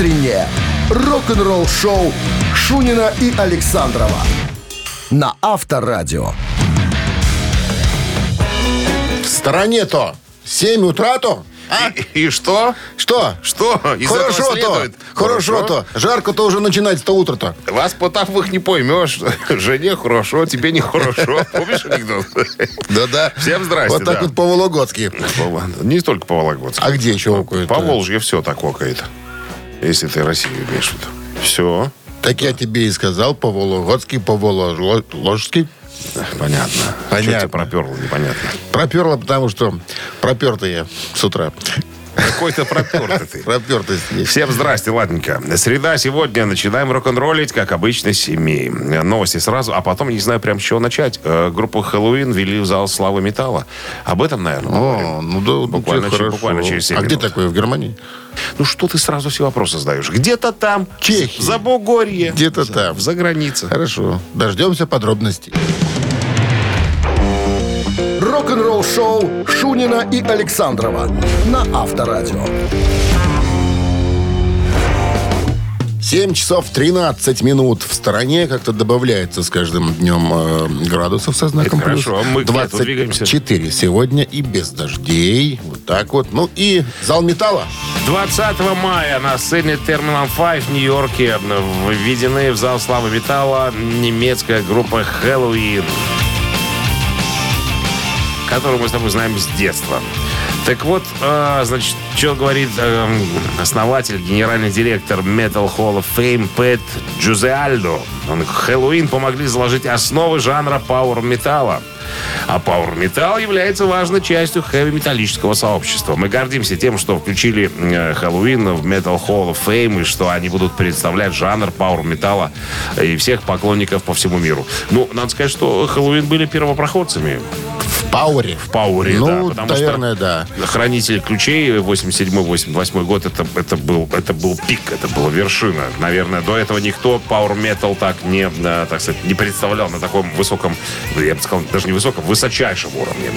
Утреннее рок-н-ролл-шоу Шунина и Александрова на Авторадио. В стороне-то 7 утра-то? А? И, и что? Что? Что? Из этого Хорошо-то. следует? Хорошо-то. Жарко-то уже начинается-то утро-то. Вас потапых не поймешь. Жене хорошо, тебе нехорошо. Помнишь анекдот? Да-да. Всем здрасте, Вот так да. вот по-вологодски. Не только по Вологодску. А где еще окует? По Волжье все так окает. Если ты Россию имеешь в виду. Все. Так я тебе и сказал, по-вологодски, по-воложски. Понятно. Понятно. Что тебя проперло, непонятно. Проперло, потому что пропертый я с утра. Какой-то пропертый есть. Всем здрасте, ладненько. Среда сегодня. Начинаем рок-н-роллить, как обычно, с семи. Новости сразу, а потом, не знаю, прям с чего начать. Э, Группу Хэллоуин ввели в зал славы металла. Об этом, наверное. О, ну да, Буквально через- буквально через семь А где такое, в Германии? Ну что ты сразу все вопросы задаешь? Где-то там. Чехии. За Бугорье. Где-то там. За границей. Хорошо. Дождемся подробностей. Рок-н-ролл-шоу Шунина и Александрова на Авторадио. 7 часов 13 минут в стороне. Как-то добавляется с каждым днем э, градусов со знаком Это плюс. хорошо. Мы лету двигаемся. 24 сегодня и без дождей. Вот так вот. Ну и зал металла. 20 мая на сцене Terminal 5 в Нью-Йорке введены в зал славы металла немецкая группа Хэллоуин, которую мы с тобой знаем с детства. Так вот, э, значит, что говорит э, основатель, генеральный директор Metal Hall of Fame Пэт Джузеальдо. Он Хэллоуин помогли заложить основы жанра пауэр-металла. А пауэр-металл является важной частью хэви-металлического сообщества. Мы гордимся тем, что включили э, Хэллоуин в Metal Hall of Fame, и что они будут представлять жанр пауэр-металла и всех поклонников по всему миру. Ну, надо сказать, что Хэллоуин были первопроходцами В Пауэре. в Пауэре, Ну, да, потому наверное, что да. Хранитель ключей 87-88 год это, это, был, это был пик, это была вершина. Наверное, до этого никто Power Metal так не, э, так сказать, не представлял на таком высоком, я бы сказал, даже не высоком, высочайшем уровне.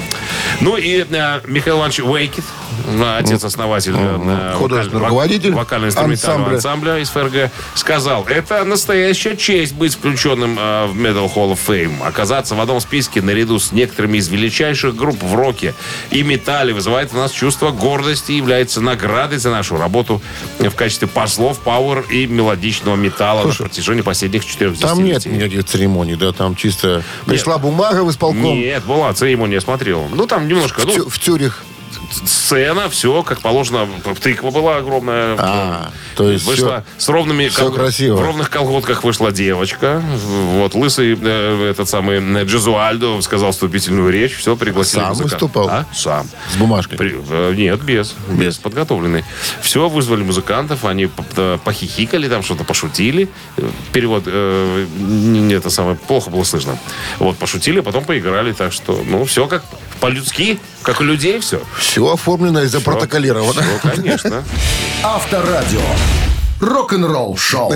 Ну и э, Михаил Иванович Уэйкет, э, отец-основатель э, Художественный вокаль- руководитель вок- вокально-инструментального ансамбля. ансамбля из ФРГ, сказал, это настоящая честь быть включенным э, в Metal Hall of Fame. Оказаться в одном списке наряду с некоторыми из величайших групп в роке и металле вызывает в нас чувство гордости и является наградой за нашу работу в качестве послов пауэр и мелодичного металла на протяжении последних четырех Там нет никаких церемоний, да, там чисто пришла бумага в исполком. Нет, была церемония, смотрел. Ну, там немножко, В, ну, в Тюрих. Сцена, все как положено. Тыква была огромная. А, то есть вышла с ровными всё красиво. в ровных колготках вышла девочка. Вот лысый э, этот самый э, Джезуальдо сказал вступительную речь, все пригласили Сам музыканта. выступал? А? Сам. С бумажкой. При- э, нет, без, без подготовленный. Все, вызвали музыкантов, они похихикали, там что-то пошутили. Перевод, э, это самое, плохо было слышно. Вот, пошутили, потом поиграли, так что, ну, все как по-людски, как у людей все. Все оформлено и запротоколировано. Все, конечно. Авторадио. Рок-н-ролл шоу.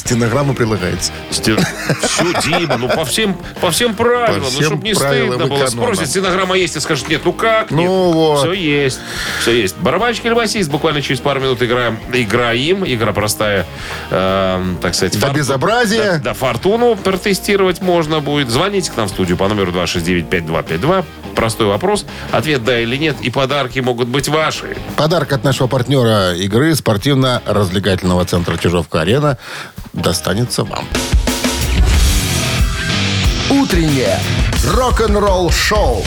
Стенограмма прилагается. Сте- Всё, Дима, ну по всем, по всем правилам, По ну всем чтобы не стыдно было. эконома. Спросит, стенограмма есть, и скажет, нет, ну как нет? Ну вот. Все есть, все есть. Барабанщик или басист, буквально через пару минут играем, играем. Игра простая, эм, так сказать. До форту- безобразия. Да, да, фортуну протестировать можно будет. Звоните к нам в студию по номеру 269-5252. Простой вопрос. Ответ да или нет. И подарки могут быть ваши. Подарок от нашего партнера игры спортивно-развлекательного центра Чижовка-Арена достанется вам. Утреннее рок-н-ролл шоу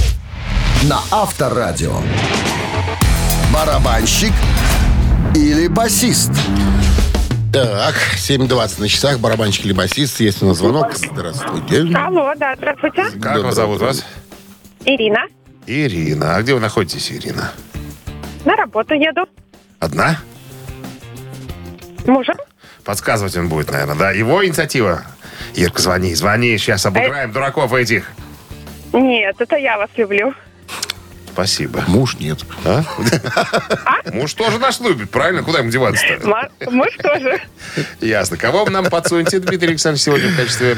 на Авторадио. Барабанщик или басист? Так, 7.20 на часах, барабанщик или басист. Есть у нас звонок. Здравствуйте. Алло, да, здравствуйте. Как Доброе вас зовут вас? Ирина. Ирина. А где вы находитесь, Ирина? На работу еду. Одна? Мужем? Подсказывать он будет, наверное, да? Его инициатива? Ирка, звони, звони, сейчас обыграем дураков этих. Нет, это я вас люблю. Спасибо. Муж нет. А? Муж тоже нас любит, правильно? Куда ему деваться-то? Ма- Муж тоже. Ясно. Кого вы нам подсунете, Дмитрий Александрович, сегодня в качестве...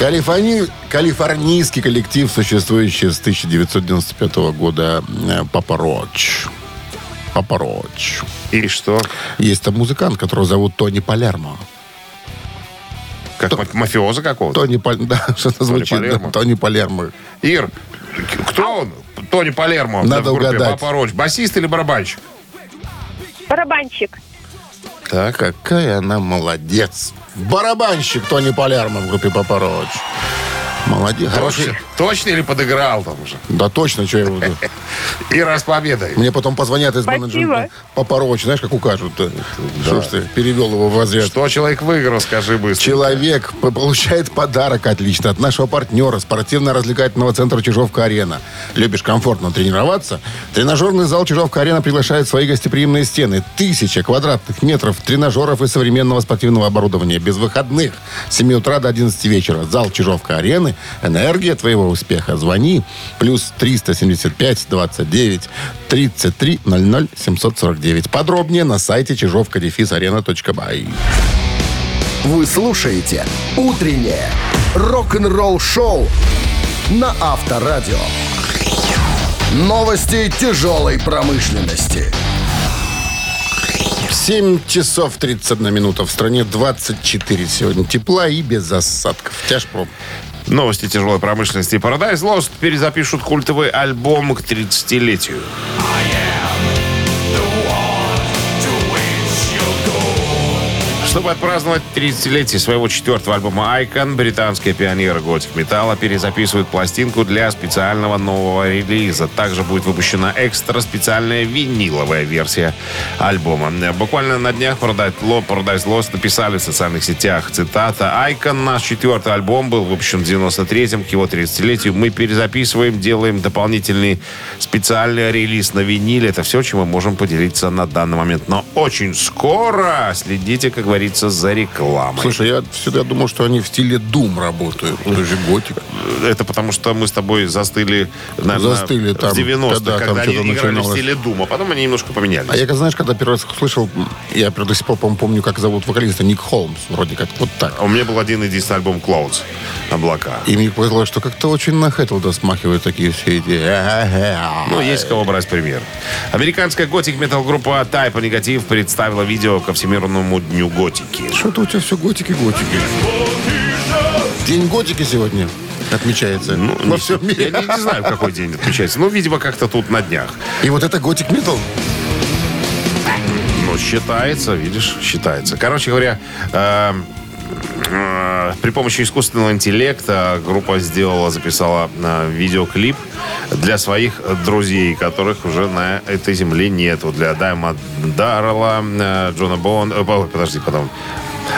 Калифорни- Калифорнийский коллектив, существующий с 1995 года, э, Папа Роч. Папа Роч. И что? Есть там музыкант, которого зовут Тони Палермо. Как ма- мафиоза какого-то? Тони Палермо, да, что-то звучит. да, Палермо. Тони Палермо. Ир, кто он? Тони Палермо Надо в группе угадать. Папа Роч. Басист или барабанщик? Барабанщик. Так. Какая она молодец. Барабанщик Тони Палермо в группе Папа Роч. Молодец. Точно, точно или подыграл там уже? Да точно, что я буду. Ира с победой. Мне потом позвонят из менеджмента. Папа Роч, знаешь, как укажут. Что ж ты, перевел его в разряд. Что человек выиграл, скажи быстро. Человек получает подарок отлично от нашего партнера спортивно-развлекательного центра «Чижовка-арена». Любишь комфортно тренироваться? Тренажерный зал «Чижовка-арена» приглашает в свои гостеприимные стены. Тысяча квадратных метров тренажеров и современного спортивного оборудования. Без выходных. С 7 утра до 11 вечера. Зал «Чижовка-арены». Энергия твоего успеха. Звони. Плюс 375 29 33 00 749. Подробнее на сайте чижовка-арена.бай. Вы слушаете «Утреннее рок-н-ролл-шоу» на Авторадио. Новости тяжелой промышленности. 7 часов 31 минута. В стране 24 сегодня. Тепла и без осадков. Тяжко. Новости тяжелой промышленности. Paradise Lost перезапишут культовый альбом к 30-летию. Чтобы отпраздновать 30-летие своего четвертого альбома «Icon», британские пионеры готик металла перезаписывают пластинку для специального нового релиза. Также будет выпущена экстра специальная виниловая версия альбома. Буквально на днях Paradise Lo- Paradise Lost написали в социальных сетях, цитата, «Icon, наш четвертый альбом, был выпущен в 93-м, к его 30-летию. Мы перезаписываем, делаем дополнительный специальный релиз на виниле. Это все, чем мы можем поделиться на данный момент. Но очень скоро следите, как говорится, за рекламой. Слушай, я всегда думал, что они в стиле Doom работают. Это же готика. Это потому что мы с тобой застыли, наверное, Застыли там, в 90-х, когда когда, они играли в начиналось. стиле Дума. Потом они немножко поменялись. А я, как знаешь, когда первый раз услышал, я до сих пор, по-моему, помню, как зовут вокалиста. Ник Холмс, вроде как. Вот так. А У меня был один единственный альбом Clouds. Облака. И мне показалось, что как-то очень на Хэтлда смахивают такие все эти... Ну, есть кого брать пример. Американская готик-метал группа Type Negative представила видео ко Всемирному дню готики. Что-то у тебя все готики-готики. День готики сегодня отмечается Ну, во не- всем мире. Я не, не знаю, в какой день отмечается. Ну, видимо, как-то тут на днях. И вот это готик метал. Ну, считается, видишь, считается. Короче говоря, э, при помощи искусственного интеллекта группа сделала, записала э, видеоклип для своих друзей, которых уже на этой земле нету. Для Дайма Даррелла, э, Джона э, ой, подожди, потом.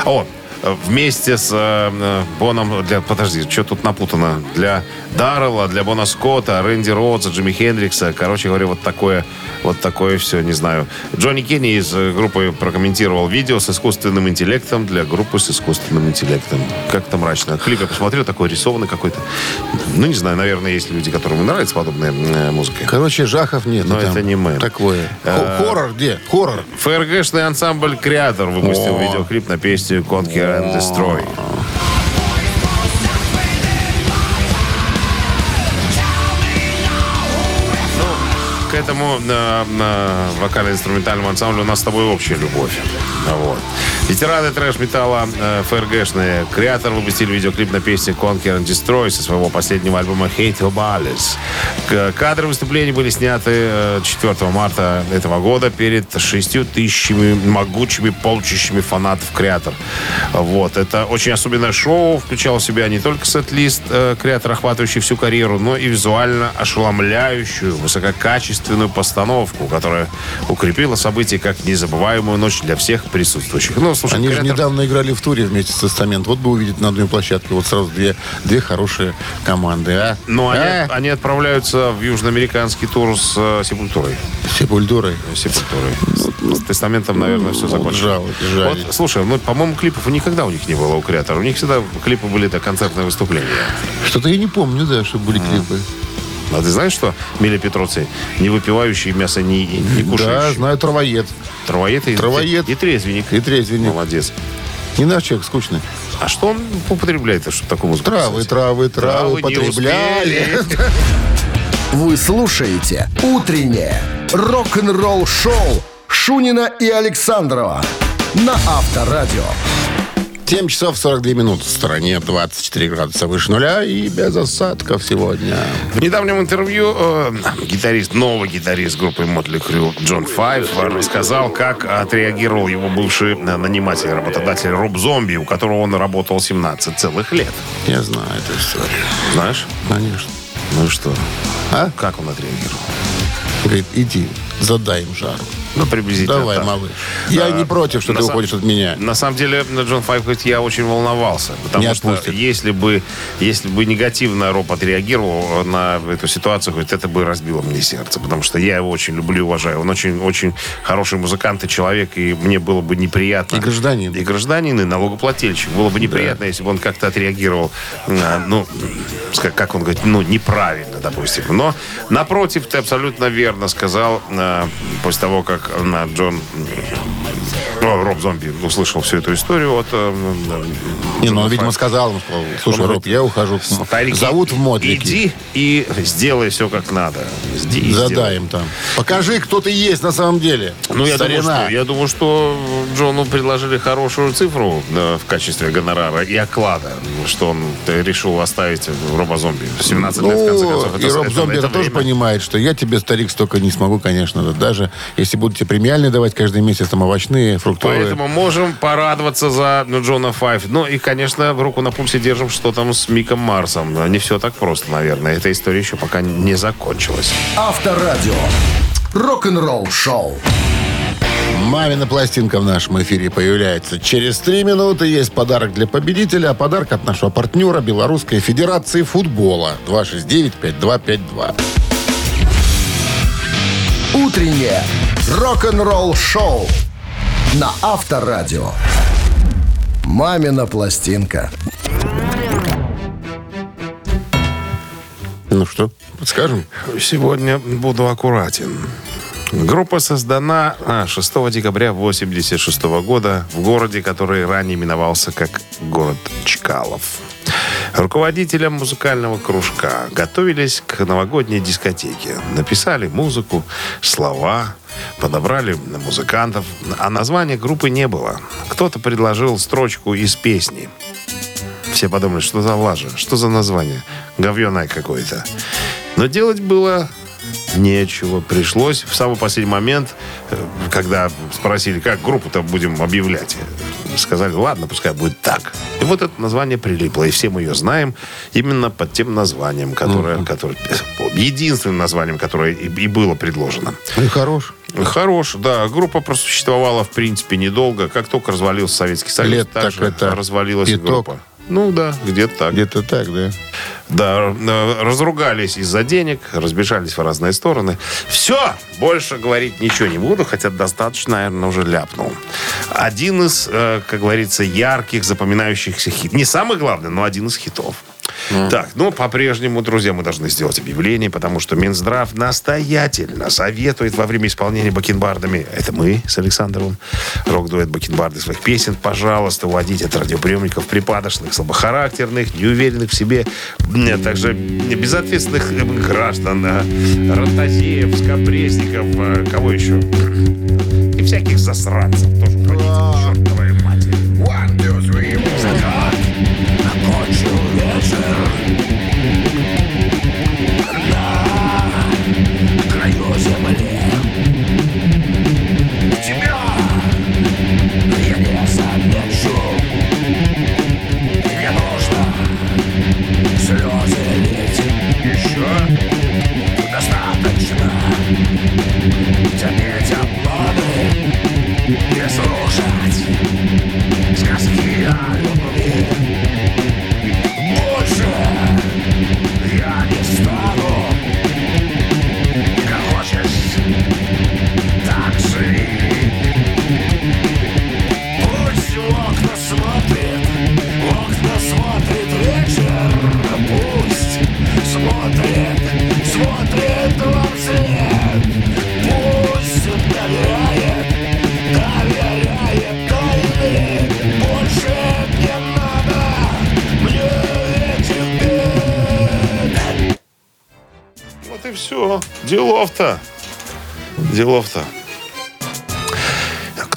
О, э, вместе с э, э, Боном... Для, подожди, что тут напутано? Для Даррелла, для Бона Скотта, Рэнди Роудса, Джимми Хендрикса. Короче говоря, вот такое, вот такое все, не знаю. Джонни Кенни из э, группы прокомментировал видео с искусственным интеллектом для группы с искусственным интеллектом. Как-то мрачно. Клип я посмотрел, такой рисованный какой-то. Ну, не знаю, наверное, есть люди, которым нравится подобная э, музыка. Короче, жахов нет. Но это не мы. Такое. Хо- Хоррор где? Хоррор. ФРГшный ансамбль «Креатор» выпустил видеоклип на песню «Conquer and Destroy». Этому э, э, вокально-инструментальному ансамблю у нас с тобой общая любовь. Вот. Ветераны трэш-металла э, ФРГшные «Креатор» выпустили видеоклип на песню «Conquer and Destroy» со своего последнего альбома «Hate Your Balance». К- Кадры выступлений были сняты э, 4 марта этого года перед 6 тысячами могучими полчищами фанатов «Креатор». Вот. Это очень особенное шоу. Включало в себя не только сет-лист э, «Креатор», охватывающий всю карьеру, но и визуально ошеломляющую, высококачественную постановку, которая укрепила событие как незабываемую ночь для всех присутствующих. Ну, слушай, Они же «Креатор» недавно играли в туре вместе с Тестамент. Вот бы увидеть на одной площадке вот сразу две, две хорошие команды, а? Они, А? они отправляются в южноамериканский тур с э, Сепультурой. Сепультурой. Сепультурой. С, с тестаментом, наверное, все закончилось. жалко, жаль. Вот, слушай, ну, по-моему, клипов никогда у них не было у креатора. У них всегда клипы были это концертные выступления. Что-то я не помню, да, что были клипы. А ты знаешь, что Миля Петроци, не выпивающий мясо не, не Да, кушающий? знаю, травоед. Травоед и, Травоед. и трезвенник. И трезвенник. Молодец. Не наш человек скучный. А что он употребляет, чтобы такую музыку Травы, травы, травы не потребляли. Вы слушаете «Утреннее Рок-н-ролл шоу Шунина и Александрова на Авторадио. 7 часов 42 минуты. В стороне 24 градуса выше нуля и без осадков сегодня. В недавнем интервью э, гитарист, новый гитарист группы Мотли Крю Джон Файв рассказал, как отреагировал его бывший э, наниматель, работодатель Роб Зомби, у которого он работал 17 целых лет. Я знаю эту историю. Знаешь? Конечно. Ну и что? А? Как он отреагировал? Говорит, иди, задай им жару. Ну, приблизительно Давай, так. малыш. Я Да. не против, что На ты сам- уходишь от меня. На самом деле, Джон Файв говорит, я очень волновался. Потому Не что отпустит. если бы, если бы негативно Роб отреагировал на эту ситуацию, говорит, это бы разбило мне сердце. Потому что я его очень люблю и уважаю. Он очень, очень хороший музыкант и человек, и мне было бы неприятно. И гражданин. И гражданин, и налогоплательщик. Было бы неприятно, если бы он как-то отреагировал, э, ну, как он говорит, ну, неправильно, допустим. Но, напротив, ты абсолютно верно сказал, э, после того, как э, Джон ну, Роб Зомби услышал всю эту историю от... э, Не, ну он, видимо, сказал, ему, сказал, слушай, Роб, я ухожу. Старики, Зовут в Мотлики. Иди и сделай все как надо. Иди Задай им там. Покажи, кто ты есть на самом деле. Ну, я думаю, что, я думаю, что Джону предложили хорошую цифру э, в качестве гонорара и оклада, что он решил оставить Роба Зомби. 17 лет, в конце Ну, концов. и Роб Зомби это, тоже время. понимает, что я тебе, старик, столько не смогу, конечно. Даже если будете премиальные давать каждый месяц, там овощные, фруктовые. Поэтому можем порадоваться за ну, Джона Файв. Ну и, конечно, руку на пульсе держим, что там с Миком Марсом. Не все так просто, наверное. Эта история еще пока не закончилась. Авторадио. Рок-н-ролл шоу. Мамина пластинка в нашем эфире появляется. Через три минуты есть подарок для победителя. А подарок от нашего партнера Белорусской Федерации футбола. 269-5252. Утреннее рок-н-ролл шоу на Авторадио. Мамина пластинка. Ну что, подскажем? Сегодня буду аккуратен. Группа создана а, 6 декабря 1986 года в городе, который ранее именовался как город Чкалов. Руководителям музыкального кружка готовились к новогодней дискотеке. Написали музыку, слова, подобрали музыкантов, а названия группы не было. Кто-то предложил строчку из песни. Все подумали, что за лажа, что за название? Говьеное какое-то. Но делать было нечего. Пришлось в самый последний момент, э, когда спросили, как группу-то будем объявлять, э, сказали, ладно, пускай будет так. И вот это название прилипло, и все мы ее знаем именно под тем названием, которое, которое единственным названием, которое и, и было предложено. Ну и хорош. Хорош, да. Группа просуществовала, в принципе, недолго. Как только развалился Советский Союз, Лет так же это развалилась пяток. группа. Ну да, где-то так. Где-то так, да. Да, э, разругались из-за денег, разбежались в разные стороны. Все, больше говорить ничего не буду, хотя достаточно, наверное, уже ляпнул. Один из, э, как говорится, ярких, запоминающихся хит. Не самый главный, но один из хитов. Так, ну, по-прежнему, друзья, мы должны сделать объявление, потому что Минздрав настоятельно советует во время исполнения бакенбардами, это мы с Александровым, рок-дуэт бакенбарды своих песен, пожалуйста, уводите от радиоприемников припадочных, слабохарактерных, неуверенных в себе, а также безответственных э, граждан, э, рантазеев, скопрезников, э, кого еще? И всяких засранцев тоже уводите,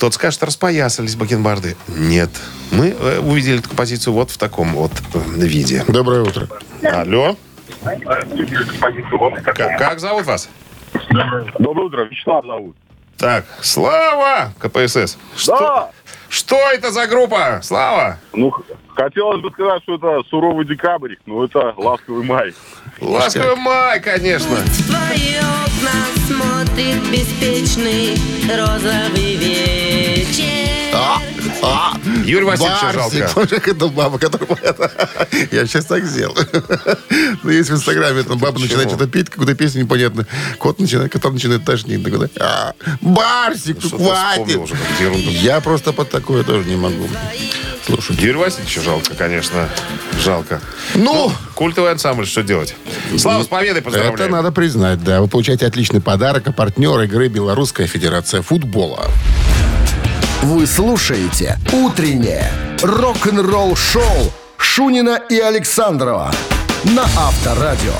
Кто-то скажет, распоясались бакенбарды. Нет. Мы э, увидели эту композицию вот в таком вот э, виде. Доброе утро. Алло. Как, как зовут вас? Доброе утро, Вячеслав зовут. Так, Слава, КПСС. Что, Да. Что это за группа? Слава? Ну, хотелось бы сказать, что это суровый декабрь, но это ласковый май. Ласковый май, конечно. В твои окна смотрит беспечный розовый вечер. А, а, Юрий Васильевича Барсик. жалко. Как эта баба, которая... это- Я сейчас так сделал. Ну, есть в Инстаграме, эта баба начинает что-то петь, какую-то песню непонятную. Кот начинает, кота начинает тошнить. Такой, «А, Барсик, ну хватит. Я просто под такое тоже не могу. Слушай, Юрий Васильевича жалко, конечно. Жалко. ну, Культовый ансамбль, что делать? Слава, с победой поздравляю. это надо признать, да. Вы получаете отличный подарок, а партнер игры Белорусская Федерация футбола. Вы слушаете «Утреннее рок-н-ролл-шоу» Шунина и Александрова на Авторадио.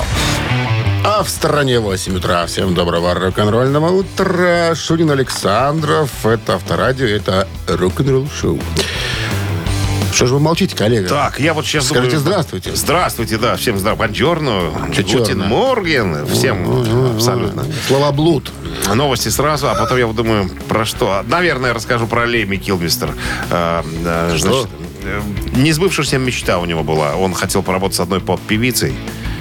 А в стороне 8 утра. Всем доброго рок-н-ролльного утра. Шунин Александров. Это Авторадио, это рок-н-ролл шоу. Что же вы молчите, коллега? Так, я вот сейчас Скажите думаю- здравствуйте. Здравствуйте, да. Всем здравствуйте. Бонджорно. Чёрно? Морген. Всем абсолютно. Слова блуд. Новости сразу, а потом я вот думаю, про что? Наверное, расскажу про Леми Килмистер. Э, значит, э, несбывшаяся мечта у него была. Он хотел поработать с одной поп-певицей.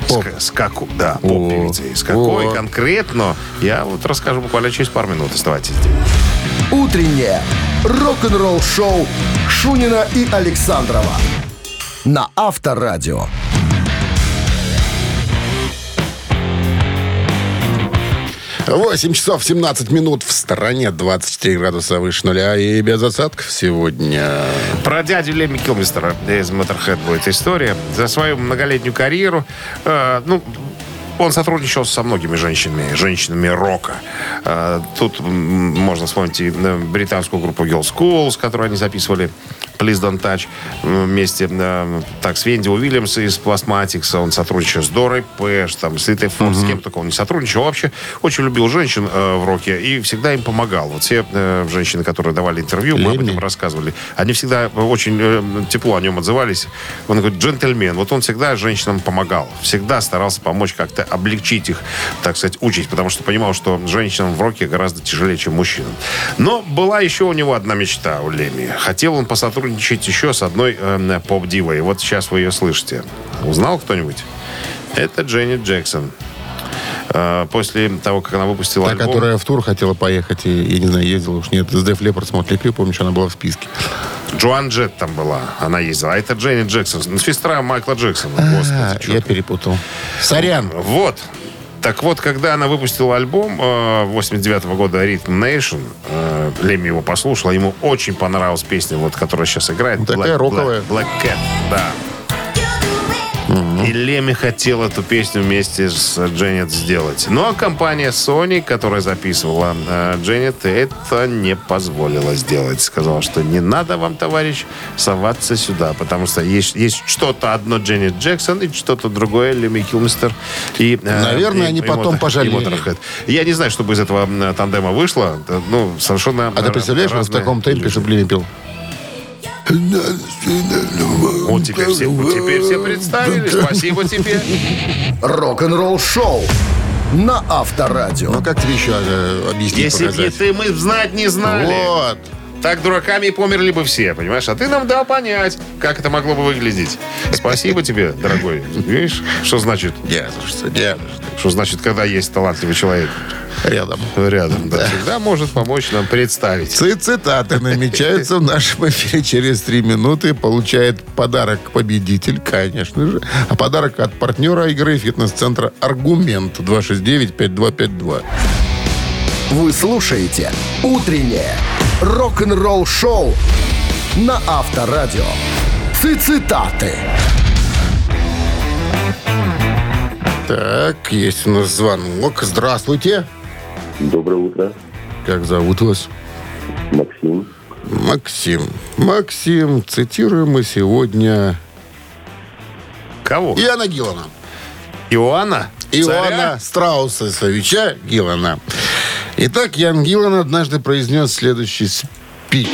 Поп. С, с каку- да, поп-певицей. С какой О. конкретно, я вот расскажу буквально через пару минут. Оставайтесь здесь. «Утреннее рок-н-ролл-шоу» Шунина и Александрова на Авторадио. Восемь часов 17 минут в стороне, 24 градуса выше нуля и без осадков сегодня. Про дядю Леми Килмистера из Motorhead будет история. За свою многолетнюю карьеру, э, ну, он сотрудничал со многими женщинами, женщинами рока. Э, тут можно вспомнить и э, британскую группу Girl School, с которой они записывали Please Don't Touch вместе. э, Так, с Венди Уильямс из Plasmatics. Он сотрудничал с Дорой Пэш, там, с Ритой Форд, с кем только он не сотрудничал. Вообще очень любил женщин э, в роке и всегда им помогал. Вот все э, женщины, которые давали интервью, мы об этом рассказывали. Они всегда очень э, тепло о нем отзывались. Он говорит, джентльмен. Вот он всегда женщинам помогал. Всегда старался помочь как-то облегчить их, так сказать, участь. Потому что понимал, что женщинам в роке гораздо тяжелее, чем мужчинам. Но была еще у него одна мечта у Леми. Хотел он посотрудничать еще с одной э, поп-дивой. Вот сейчас вы ее слышите. Узнал кто-нибудь? Это Дженни Джексон. Э, После того, как она выпустила Та, альбом... которая в тур хотела поехать, и, я не знаю, ездила уж нет, с Деф Леппорт смотрели клип, помнишь, она была в списке. Джоан Джет там была, она ездила. А это Дженни Джексон, сестра Майкла Джексона. А, Господи, я перепутал. Сорян. Вот. Так вот, когда она выпустила альбом э, 89 года Rhythm Nation, Леми его послушал, ему очень понравилась песня, вот, которая сейчас играет. Ну, такая роковая. Black, Black Cat, да. И Леми хотел эту песню вместе с Дженнет сделать. Но компания Sony, которая записывала э, Дженнет, это не позволила сделать. Сказала, что не надо вам, товарищ, соваться сюда, потому что есть, есть что-то одно Дженнет Джексон и что-то другое Леми Килмистер. И, э, Наверное, и- они и потом пожалели. и Motorhead. Я не знаю, что бы из этого м, тандема вышло. Ну, совершенно А ты представляешь, он в разные таком темпе, чтобы Леми пел? Вот теперь все, теперь все представили. Спасибо тебе. Рок-н-ролл-шоу на Авторадио. Ну, как тебе еще э, объяснить, Если бы не показать? ты, мы знать не знали. Вот. Так дураками и померли бы все, понимаешь? А ты нам дал понять, как это могло бы выглядеть. Спасибо тебе, дорогой. Видишь, что значит, Не за что, не за что. что значит, когда есть талантливый человек Рядом. рядом, да, всегда может помочь нам представить. Ци- Цитаты намечаются в нашем эфире через три минуты. Получает подарок победитель, конечно же. А подарок от партнера игры фитнес-центра «Аргумент» 269-5252. Вы слушаете «Утреннее рок-н-ролл-шоу» на Авторадио. Цитаты. Так, есть у нас звонок. Здравствуйте. Доброе утро, Как зовут вас? Максим. Максим. Максим, цитируем мы сегодня Кого? Иоанна Гиллана. Иоанна? Иоанна Царя? Страуса Савича Гиллана. Итак, Ян Гиллан однажды произнес следующий спич.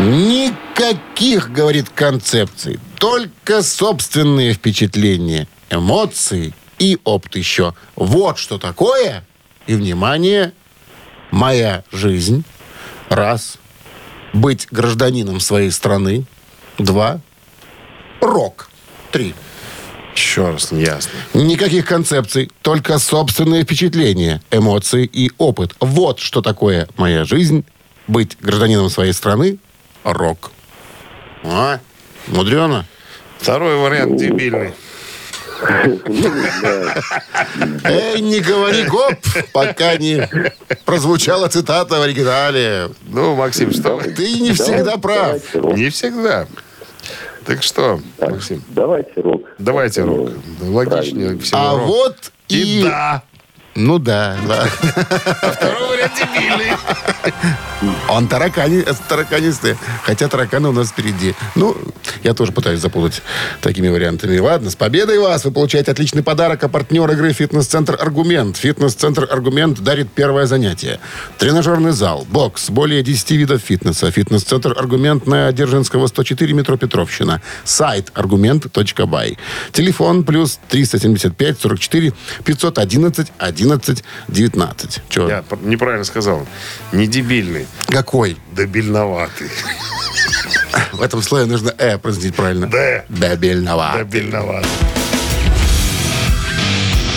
Никаких, говорит, концепций. Только собственные впечатления, эмоции и опыт еще. Вот что такое. И, внимание, моя жизнь. Раз. Быть гражданином своей страны. Два. Рок. Три. Еще раз, неясно. Никаких концепций, только собственные впечатления, эмоции и опыт. Вот что такое моя жизнь. Быть гражданином своей страны. Рок. А? Мудрено? Второй вариант дебильный. Эй, не говори гоп, пока не прозвучала цитата в оригинале. Ну, Максим, что? Ты не всегда прав. Не всегда. Так что, Максим, Давайте рок. давайте рок. Логичнее всего А рок. вот И и... да. Ну да, да. Второй вариант дебильный. Он таракани, тараканистый. Хотя тараканы у нас впереди. Ну, я тоже пытаюсь запутать такими вариантами. Ладно, с победой вас! Вы получаете отличный подарок, а партнер игры «Фитнес-центр Аргумент». «Фитнес-центр Аргумент» дарит первое занятие. Тренажерный зал, бокс, более 10 видов фитнеса. «Фитнес-центр Аргумент» на Дзержинского, 104, метро Петровщина. Сайт аргумент.бай. Телефон плюс 375 44 511 11 19. Чего? Я неправильно сказал. Не дебильный, Какой? дебильноватый. В этом слое нужно «э» произносить правильно. «Д». Дебильного. Дебильноватый.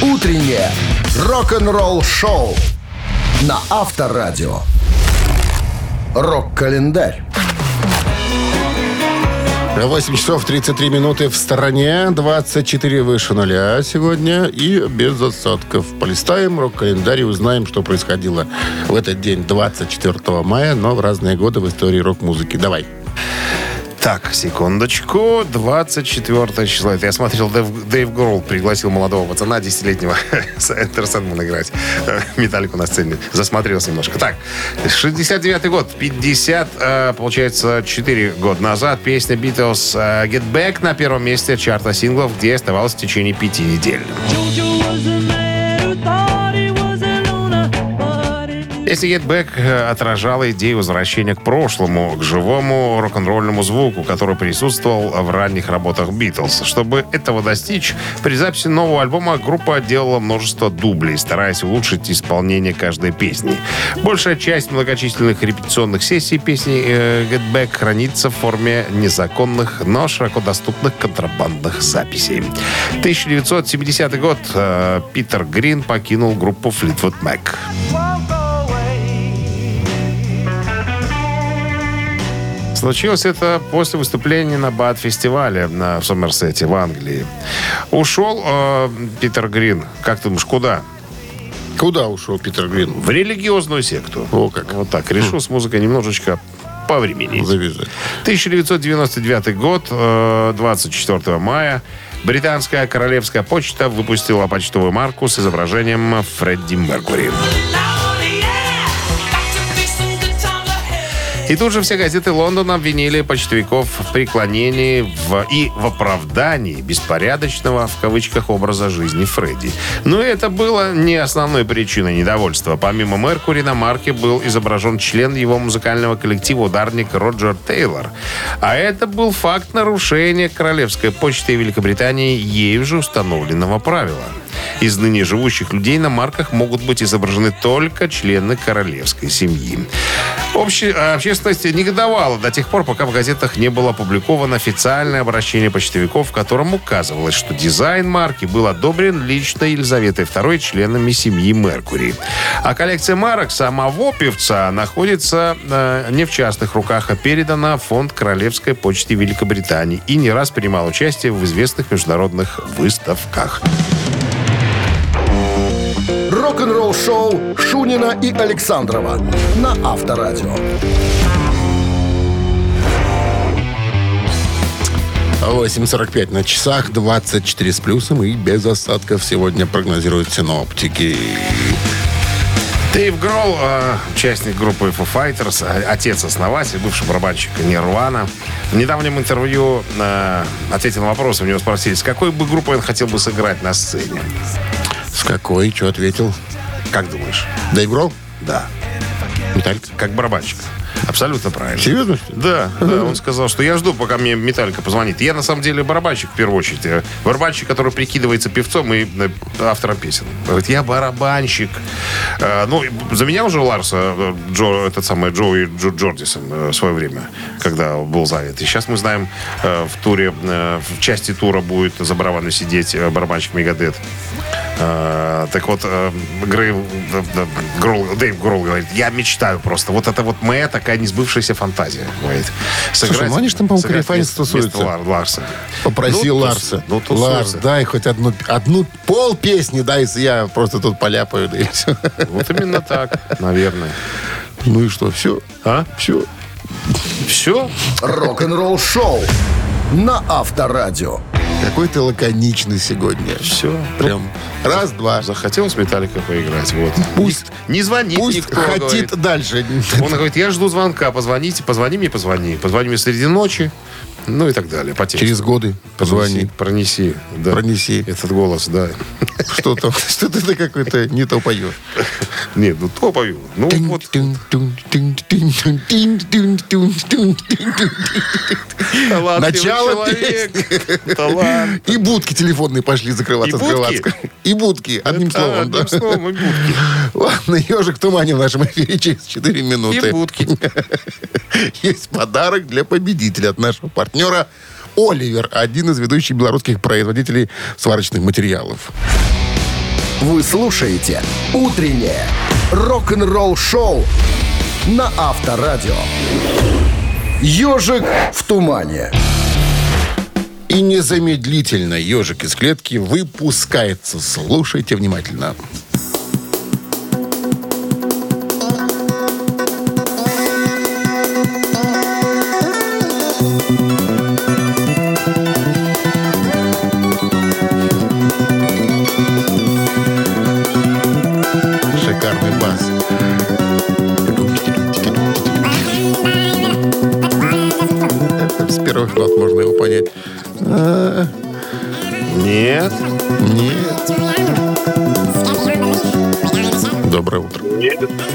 Утреннее рок-н-ролл-шоу на Авторадио. Рок-календарь. 8 часов 33 минуты в стороне, 24 выше нуля сегодня и без осадков. Полистаем рок-календарь и узнаем, что происходило в этот день, 24 мая, но в разные годы в истории рок-музыки. Давай. Так, секундочку. 24 число. Это я смотрел, Дэйв, Дэйв Гролл пригласил молодого пацана, 10-летнего, с Энтер Сэндман играть. Металлику на сцене. Засмотрелся немножко. Так, 69 год. 50, э, получается, 4 года назад. Песня Beatles э, Get Back на первом месте чарта синглов, где оставалась в течение пяти недель. Get Back э, отражала идею возвращения к прошлому, к живому рок-н-ролльному звуку, который присутствовал в ранних работах Битлз. Чтобы этого достичь, при записи нового альбома группа делала множество дублей, стараясь улучшить исполнение каждой песни. Большая часть многочисленных репетиционных сессий песни э, Get Back хранится в форме незаконных, но широко доступных контрабандных записей. 1970 год. э, Питер Грин покинул группу Fleetwood Mac. Случилось это после выступления на БАТ-фестивале на, в Сомерсете в Англии. Ушел э, Питер Грин. Как ты думаешь, куда? Куда ушел Питер Грин? В религиозную секту. О, как. Вот так. Решил с музыкой немножечко по времени. Завязать. 1999 год, э, 24 мая, британская королевская почта выпустила почтовую марку с изображением Фредди Меркури. И тут же все газеты Лондона обвинили почтовиков в преклонении в, и в оправдании беспорядочного, в кавычках, образа жизни Фредди. Но это было не основной причиной недовольства. Помимо Меркури на марке был изображен член его музыкального коллектива «Ударник» Роджер Тейлор. А это был факт нарушения Королевской почты Великобритании ею же установленного правила. Из ныне живущих людей на марках могут быть изображены только члены королевской семьи. Обще- общественность негодовала до тех пор, пока в газетах не было опубликовано официальное обращение почтовиков, в котором указывалось, что дизайн марки был одобрен лично Елизаветой II членами семьи Меркури. А коллекция марок самого певца находится э, не в частных руках, а передана в фонд Королевской почты Великобритании и не раз принимал участие в известных международных выставках. Рок-н-ролл-шоу Шунина и Александрова на Авторадио. 8.45 на часах, 24 с плюсом и без осадков сегодня прогнозируют синоптики. Дэйв Гролл, э, участник группы Foo Fighters, э, отец-основатель, бывший барабанщик Нирвана. В недавнем интервью э, ответил на вопрос, у него спросили, с какой бы группой он хотел бы сыграть на сцене. С какой? Что ответил? Как думаешь? Гролл? Да. Металлика? Как барабанщик. Абсолютно правильно. Серьезно? Да, да, он сказал, что я жду, пока мне Металлика позвонит. Я, на самом деле, барабанщик в первую очередь. Э, Барабанщик, который прикидывается певцом и э, автором песен. Говорит, я барабанщик. Э, Ну, и заменял уже Ларса, Джо, этот самый Джо, Джордисом э, в свое время, когда был занят. И сейчас мы знаем, в туре, в части тура будет за барабаном сидеть барабанщик Мегадет. Э, Так вот, э, Грей- э, Дэйв Гролл говорит, я мечтаю просто. Вот это вот моя такая несбывшаяся фантазия. Говорит. Слушай, ну они ж там, по-моему, сыграть вместо- тусуются. Лар- Ларса. Попросил Ну, тус- Ларса. ну. Ларс, дай хоть одну, одну пол песни, дай, я просто тут поляпаю, да и все. Вот именно так, наверное. Ну и что, все? А? Все. Все? Рок-н-ролл шоу на Авторадио. Какой ты лаконичный сегодня. Все. Прям раз-два. Захотелось Металлика поиграть. Вот. Пусть, Не звонит пусть никто, хотит говорит. дальше. Он говорит, я жду звонка, позвоните, позвони мне, позвони. Позвони мне среди ночи, ну и так далее. По тексту. Через годы позвони. Пронеси, да. Пронеси. Этот голос, да. Что там? Что ты какой-то не то поешь. Нет, ну то пою. Ну вот. Начало. Талант. И будки телефонные пошли закрываться, И будки? открываться. И будки, одним А, словом. Одним словом, и будки. Ладно, ежик в тумане в нашем эфире через 4 И минуты. будки. Есть подарок для победителя от нашего партнера Оливер, один из ведущих белорусских производителей сварочных материалов. Вы слушаете «Утреннее рок-н-ролл-шоу» на Авторадио. «Ежик в тумане». И незамедлительно ежик из клетки выпускается. Слушайте внимательно.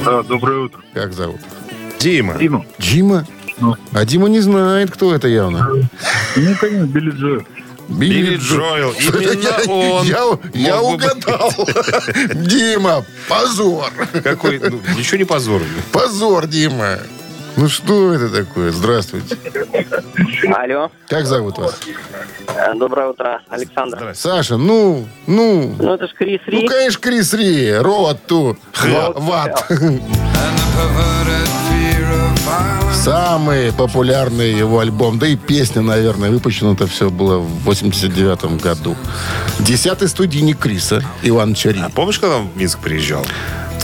А, доброе утро. Как зовут? Дима. Дима. Дима? А Дима не знает, кто это явно. Ну, конечно, Билли Джо. Билли Джоэл. Именно он. Я, я угадал. Дима, позор. Какой, ну, ничего не позорно. Позор, Дима. Ну что это такое? Здравствуйте. Алло, Как зовут вас? Э, доброе утро, Александр. Саша, ну, ну. Ну, это ж Крис Ну, Ри. конечно, Крис Ри. Роад ту. Ват. Самый популярный его альбом, да и песня, наверное, выпущено это все было в 89 году. Десятый студийник Криса, Иван Чари. А помнишь, когда он в Минск приезжал?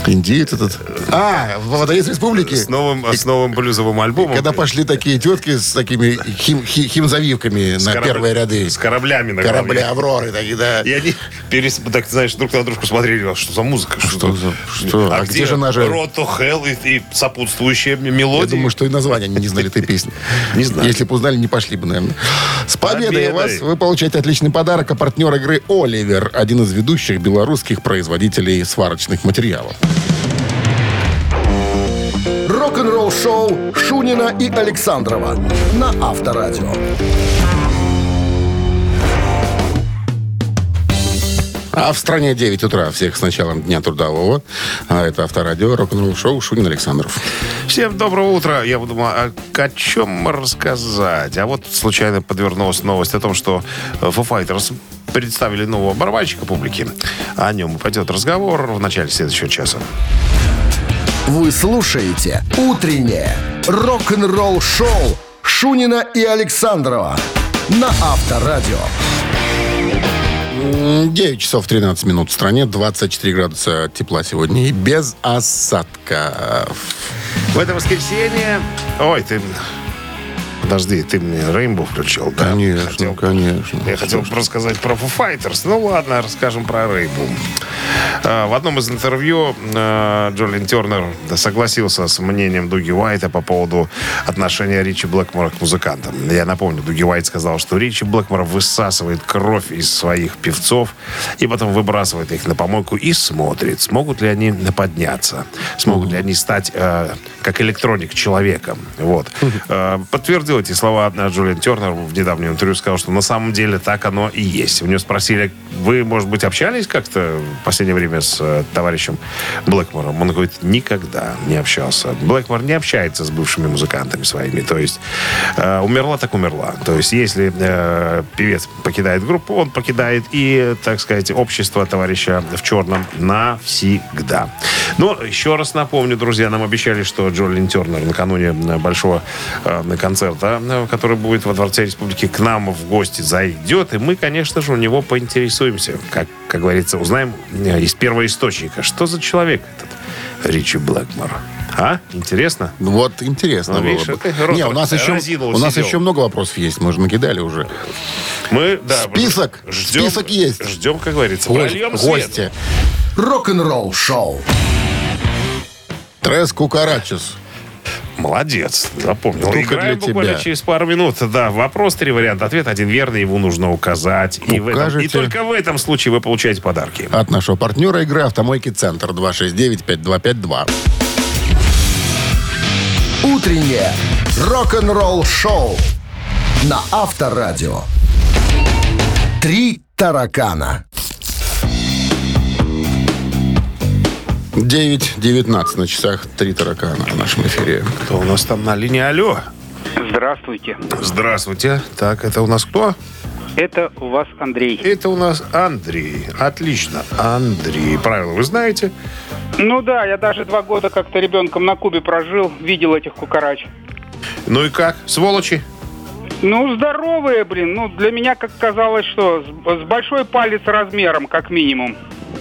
Индиец этот. А, в Водоец Республики. С новым, с новым блюзовым альбомом. Когда пошли такие тетки с такими хим, хи- химзавивками С на корабля- первые ряды. С кораблями на Корабли. Авроры такие, да. И они, перес... так, знаешь, друг на дружку смотрели, а что за музыка? Что за- что? А, А где же она же- Road to Hell и, и сопутствующие м- Я мелодии? думаю, что и название они не знали этой песни. Не знаю. Если бы узнали, не пошли бы, наверное. С победой, Победой! вас! Вы получаете отличный подарок, а партнер игры «Оливер» один из ведущих белорусских производителей сварочных материалов. Рок-н-ролл-шоу Шунина и Александрова на Авторадио. А в стране 9 утра. Всех с началом Дня Трудового. А это Авторадио, рок-н-ролл шоу Шунин Александров. Всем доброго утра. Я думаю, а о чем рассказать? А вот случайно подвернулась новость о том, что Foo Fighters представили нового барабанщика публике. О нем пойдет разговор в начале следующего часа. Вы слушаете «Утреннее рок-н-ролл-шоу» Шунина и Александрова на Авторадио. М, 9 часов 13 минут в стране, 24 градуса тепла сегодня и без осадков. В это воскресенье... Ой, ты... Подожди, ты мне Рейнбоу включил, да? Конечно, Хотел- конечно. Я хотел рассказать про Foo Fighters. Ну ладно, расскажем про Рейнбоу. А, В одном из интервью э, Джолин Тернер согласился с мнением Дуги Уайта по поводу отношения Ричи Блэкмора к музыкантам. Я напомню, Дуги Уайт сказал, что Ричи Блэкмор высасывает кровь из своих певцов и потом выбрасывает их на помойку и смотрит, смогут ли они подняться, смогут ли они стать э, как электроник человеком. Вот. Э, подтвердил эти слова э, Джулиан Тернер в недавнем интервью, сказал, что на самом деле так оно и есть. У него спросили, вы, может быть, общались как-то в последнее время с э, товарищем Блэкмором? Он говорит, никогда не общался. Блэкмор не общается с бывшими музыкантами своими. То есть э, умерла так умерла. То есть если э, певец покидает группу, он покидает и, так сказать, общество товарища в черном навсегда. Но еще раз напомню, друзья, нам обещали, что Джолин Тернер накануне э, большого э, концерта, который будет во Дворце Республики, к нам в гости зайдет. И мы, конечно же, у него поинтересуемся. Как, как говорится, узнаем э, из первого источника, что за человек этот Ричи Блэкмор. А? Интересно? Вот интересно Ну, было видишь, бы. рот Не, у нас еще, у нас сидел. еще много вопросов есть. Мы же накидали уже. Мы, да, Список. Ждем, Список есть. Ждем, как говорится. Го- Прольем свет. Гости. Рок-н-ролл шоу. Трес Кукарачес. Молодец, запомнил. Только Играем для буквально тебя. через пару минут. Да, вопрос, три варианта. Ответ один верный, его нужно указать. И, в этом, и только в этом случае вы получаете подарки. От нашего партнера игры «Автомойки Центр» 269-5252. Утреннее рок-н-ролл шоу на Авторадио. Три таракана. 9.19 на часах. Три таракана в нашем эфире. Кто у нас там на линии? Алло. Здравствуйте. Здравствуйте. Так, это у нас кто? Это у вас Андрей. Это у нас Андрей. Отлично. Андрей. Правила вы знаете? Ну да, я даже два года как-то ребенком на Кубе прожил, видел этих кукарач. Ну и как? Сволочи? Ну, здоровые, блин. Ну, для меня, как казалось, что с, большой палец размером, как минимум.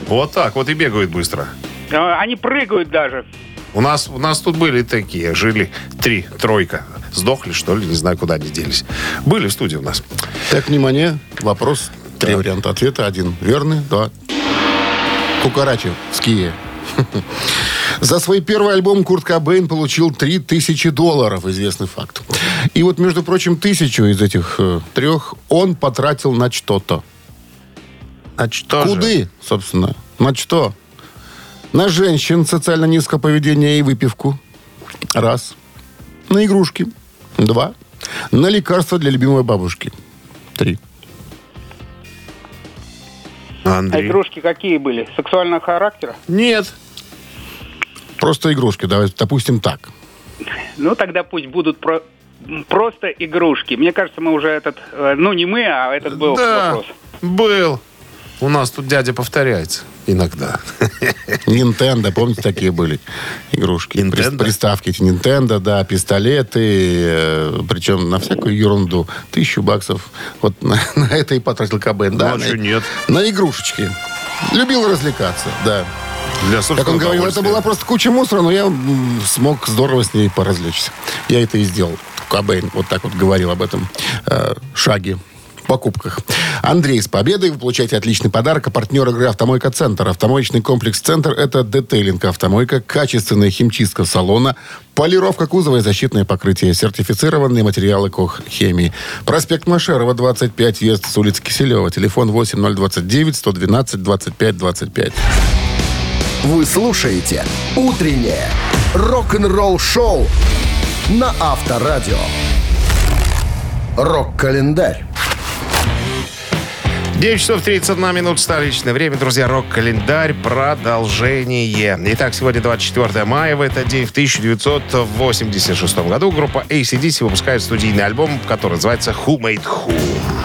Вот так вот и бегают быстро. А, Они прыгают даже. У нас, у нас тут были такие, жили три, тройка. Сдохли, что ли, не знаю, куда они делись. Были в студии у нас. Так, внимание, вопрос. Три варианта ответа. Один верный, два. Кукарачи в ские. За свой первый альбом Курт Кобейн получил 3000 долларов, известный факт. И вот, между прочим, тысячу из этих э, трех он потратил на что-то. А что же? Куды, собственно? На что? На женщин социально низкого поведения и выпивку. Раз. На игрушки. Два. На лекарства для любимой бабушки. Три. А Андрей. игрушки какие были? Сексуального характера? Нет. Просто игрушки, давай, допустим, так. Ну, тогда пусть будут про- просто игрушки. Мне кажется, мы уже этот... э, Ну, не мы, а этот был да, вопрос. был. У нас тут дядя повторяется иногда. Nintendo, помните, такие были игрушки? Nintendo? При- Приставки эти Nintendo, да, пистолеты, э, причем на всякую ерунду. Тысячу баксов. Вот на, на это и потратил КБН. Да, Ну, а на, нет? на игрушечки. Любил развлекаться, да. Для Как он говорил, это была просто куча мусора, но я смог здорово с ней поразвлечься. Я это и сделал. Кобейн вот так вот говорил об этом э, шаге покупках. Андрей, с победой вы получаете отличный подарок. А партнер игры «Автомойка Центр». Автомоечный комплекс «Центр» — это детейлинг автомойка, качественная химчистка салона, полировка кузова и защитное покрытие, сертифицированные материалы КОХ «Хемии». Проспект Машерова, 25, въезд с улицы Киселева. Телефон 8029 112 25 25. Вы слушаете «Утреннее рок-н-ролл шоу» на Авторадио. Рок-календарь. 9 часов 31 минут столичное время. Друзья, рок-календарь. Продолжение. Итак, сегодня 24 мая. В этот день, в 1986 году, группа ACDC выпускает студийный альбом, который называется «Who Made Who».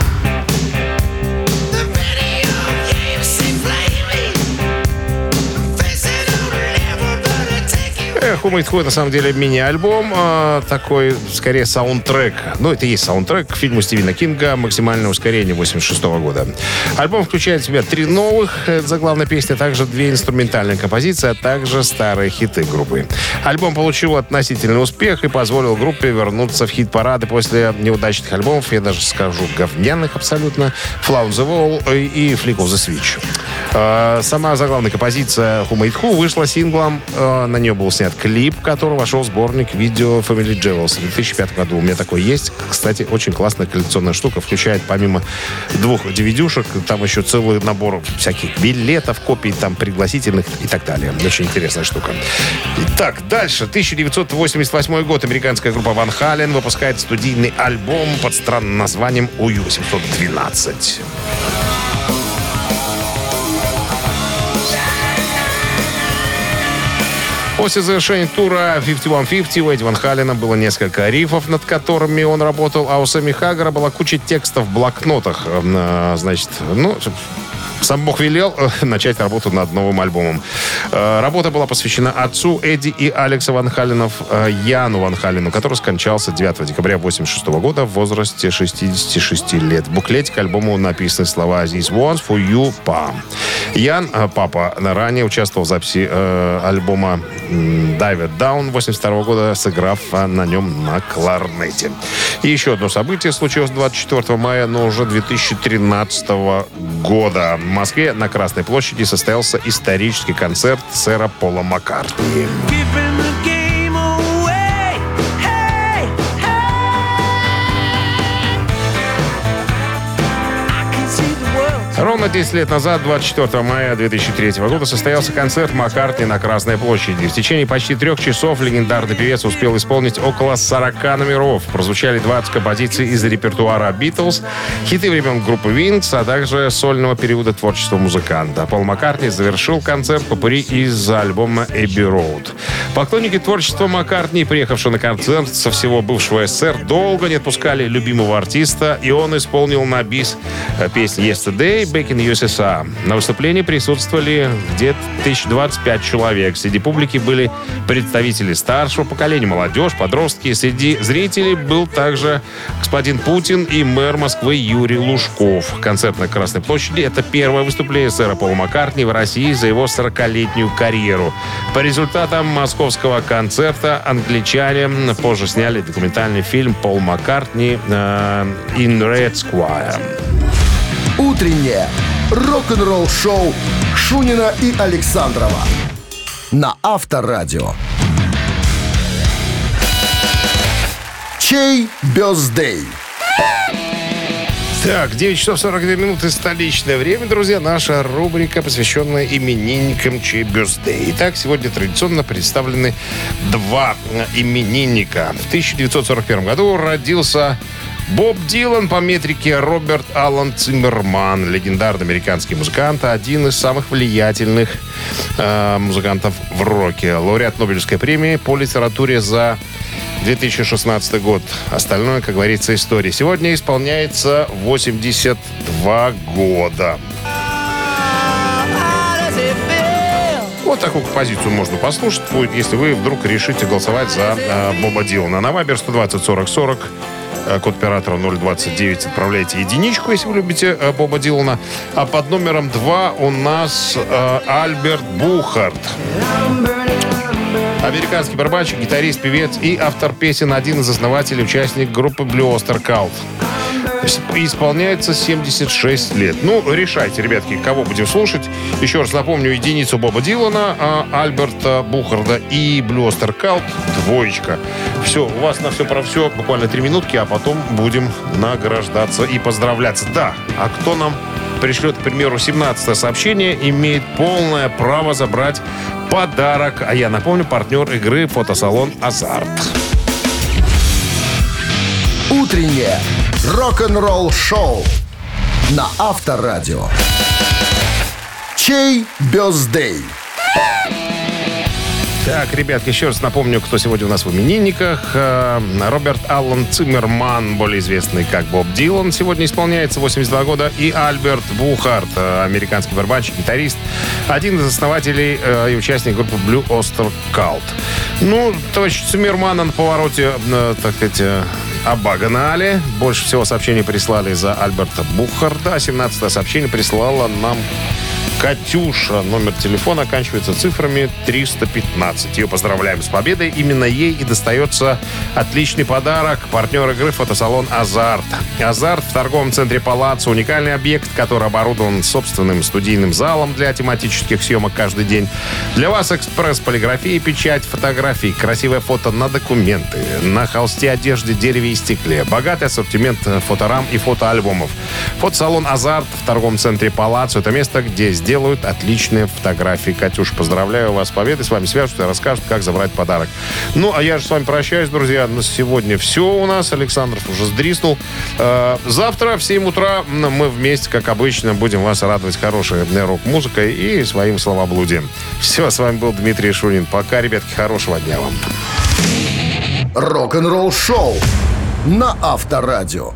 Made Who на самом деле мини-альбом, э, такой, скорее, саундтрек. Ну, это и есть саундтрек к фильму Стивена Кинга «Максимальное ускорение» 86 года. Альбом включает в себя три новых заглавной песни, а также две инструментальные композиции, а также старые хиты группы. Альбом получил относительный успех и позволил группе вернуться в хит-парады после неудачных альбомов, я даже скажу, говняных абсолютно, Flown the Wall и Flick of the Switch. Э, Сама заглавная композиция Who Made Who вышла синглом. Э, На нее был снят клип, который вошел в сборник видео Family Jewels в 2005 году. У меня такой есть. Кстати, очень классная коллекционная штука. Включает помимо двух DVD-шек, там еще целый набор всяких билетов, копий там пригласительных и так далее. Очень интересная штука. Итак, дальше. 1988 год. Американская группа Ван Хален выпускает студийный альбом под странным названием «УЮ-712». После завершения тура 5150 у Эдди Ван Халена было несколько рифов, над которыми он работал, а у Сами Хаггара была куча текстов в блокнотах. Э, Значит, ну, сам Бог велел э, начать работу над новым альбомом. Э, Работа была посвящена отцу Эдди и Алекса Ван Халенов, э, Яну Ван Халену, который скончался 9 декабря 1986 года в возрасте 66 лет. В буклете к альбому написаны слова «This one's for you, pa». Ян, папа, ранее участвовал в записи альбома м, «Dive It Down» 1982 года, сыграв на нем на кларнете. И еще одно событие случилось 24 мая, но уже 2013 года. Москве на Красной площади состоялся исторический концерт сэра Пола Маккартни. Ровно 10 лет назад, 24 мая 2003 года, состоялся концерт Маккартни на Красной площади. В течение почти трех часов легендарный певец успел исполнить около 40 номеров. Прозвучали 20 композиций из репертуара «Битлз», хиты времен группы «Винкс», а также сольного периода творчества музыканта. Пол Маккартни завершил концерт попури из альбома «Эбби Роуд». Поклонники творчества Маккартни, приехавшие на концерт со всего бывшего СССР, долго не отпускали любимого артиста, и он исполнил на бис песню «Yesterday» Back in USSR. На выступлении присутствовали где-то 1025 человек. Среди публики были представители старшего поколения, молодежь, подростки. Среди зрителей был также господин Путин и мэр Москвы Юрий Лужков. Концерт на Красной площади – это первое выступление сэра Пола Маккартни в России за его 40-летнюю карьеру. По результатам московского концерта англичане позже сняли документальный фильм «Пол Маккартни» э, «In Red Square». Утреннее рок-н-ролл-шоу Шунина и Александрова на Авторадио. Чей бездей? Так, 9 часов 42 минуты столичное время, друзья. Наша рубрика, посвященная именинникам чей бюстдей. Итак, сегодня традиционно представлены два именинника. В 1941 году родился Боб Дилан по метрике Роберт Аллан Циммерман, легендарный американский музыкант, один из самых влиятельных э, музыкантов в роке. Лауреат Нобелевской премии по литературе за 2016 год. Остальное, как говорится, история. Сегодня исполняется 82 года. Вот такую композицию можно послушать будет, если вы вдруг решите голосовать за э, Боба Дилана. На Вайбер 120 40 40 э, код оператора 029 отправляйте единичку, если вы любите э, Боба Дилана. А под номером 2 у нас э, Альберт Бухарт. Американский барабанщик, гитарист, певец и автор песен, один из основателей, участник группы Blue Oyster Cult. Исполняется 76 лет. Ну, решайте, ребятки, кого будем слушать. Еще раз напомню, единицу Боба Дилана, а Альберта Бухарда и Oyster Cult двоечка. Все, у вас на все про все буквально три минутки, а потом будем награждаться и поздравляться. Да, а кто нам пришлет, к примеру, 17 сообщение, имеет полное право забрать подарок. А я напомню, партнер игры фотосалон «Азарт». Утреннее рок-н-ролл-шоу на Авторадио. Чей бездей? Так, ребятки, еще раз напомню, кто сегодня у нас в именинниках. Э, Роберт Аллан Циммерман, более известный как Боб Дилан, сегодня исполняется 82 года. И Альберт Бухарт, э, американский барабанщик, гитарист, один из основателей э, и участник группы Blue Oyster Cult. Ну, товарищ Циммермана на повороте, так сказать, обагнали. Больше всего сообщений прислали за Альберта Бухарда. 17 сообщение прислала нам Катюша. Номер телефона оканчивается цифрами 315. Ее поздравляем с победой. Именно ей и достается отличный подарок. Партнер игры фотосалон «Азарт». «Азарт» в торговом центре «Палаццо» уникальный объект, который оборудован собственным студийным залом для тематических съемок каждый день. Для вас экспресс полиграфии, печать, фотографии, красивое фото на документы, на холсте, одежде, дереве и стекле. Богатый ассортимент фоторам и фотоальбомов. Фотосалон «Азарт» в торговом центре «Палаццо» — это место, где сделают отличные фотографии. Катюш, поздравляю вас с победой. С вами свяжутся и расскажут, как забрать подарок. Ну, а я же с вами прощаюсь, друзья. На сегодня все у нас. Александров уже сдриснул. Э, завтра в 7 утра мы вместе, как обычно, будем вас радовать хорошей рок-музыкой и своим словоблудием. Все, с вами был Дмитрий Шунин. Пока, ребятки, хорошего дня вам. Рок-н-ролл шоу на Авторадио.